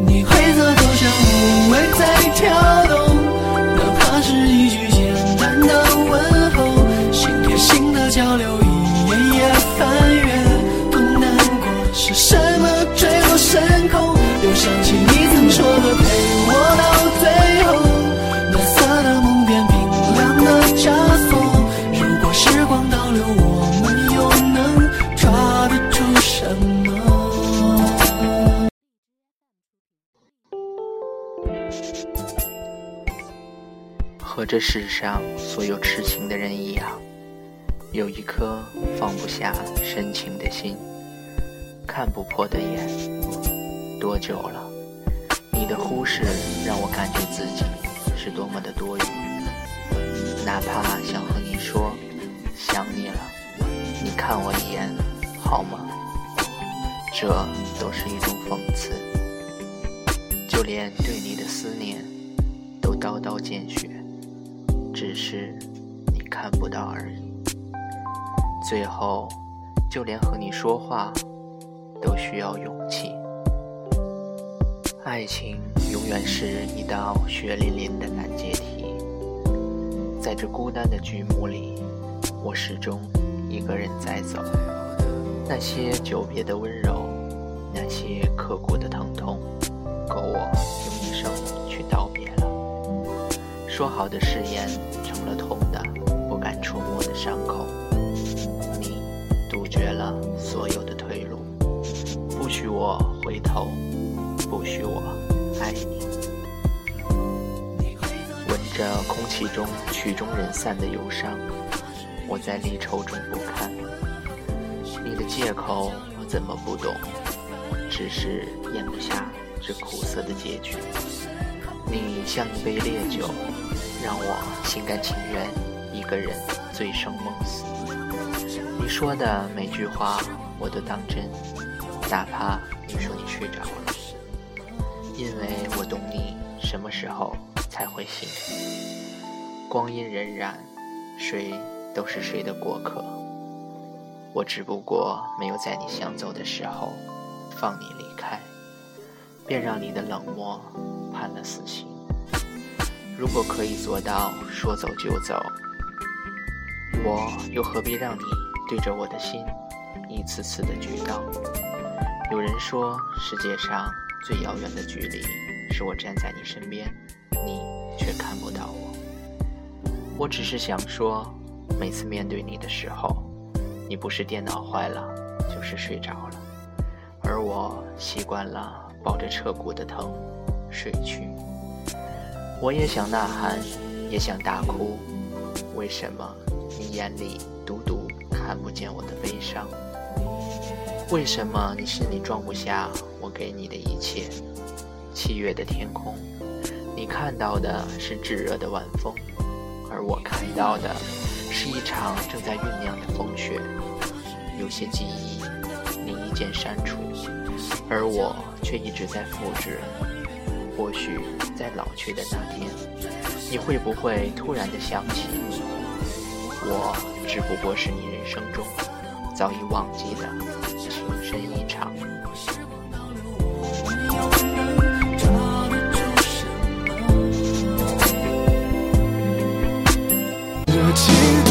你这世上所有痴情的人一样，有一颗放不下深情的心，看不破的眼。多久了？你的忽视让我感觉自己是多么的多余。哪怕想和你说想你了，你看我一眼好吗？这都是一种讽刺。就连对你的思念都刀刀见血。只是你看不到而已。最后，就连和你说话都需要勇气。爱情永远是一道血淋淋的难解题。在这孤单的剧目里，我始终一个人在走。那些久别的温柔，那些刻骨的疼痛，够我用一生。说好的誓言成了痛的不敢触摸的伤口，你杜绝了所有的退路，不许我回头，不许我爱你。闻着空气中曲终人散的忧伤，我在离愁中不堪。你的借口我怎么不懂？只是咽不下这苦涩的结局。你像一杯烈酒，让我心甘情愿一个人醉生梦死。你说的每句话我都当真，哪怕你说你睡着了，因为我懂你什么时候才会醒。光阴荏苒，谁都是谁的过客。我只不过没有在你想走的时候放你离开，便让你的冷漠。判了死刑。如果可以做到说走就走，我又何必让你对着我的心一次次的举刀？有人说，世界上最遥远的距离是我站在你身边，你却看不到我。我只是想说，每次面对你的时候，你不是电脑坏了，就是睡着了，而我习惯了抱着彻骨的疼。睡去，我也想呐喊，也想大哭。为什么你眼里独独看不见我的悲伤？为什么你心里装不下我给你的一切？七月的天空，你看到的是炙热的晚风，而我看到的是一场正在酝酿的风雪。有些记忆你一键删除，而我却一直在复制。或许在老去的那天，你会不会突然的想起我？只不过是你人生中早已忘记的情深一场。情。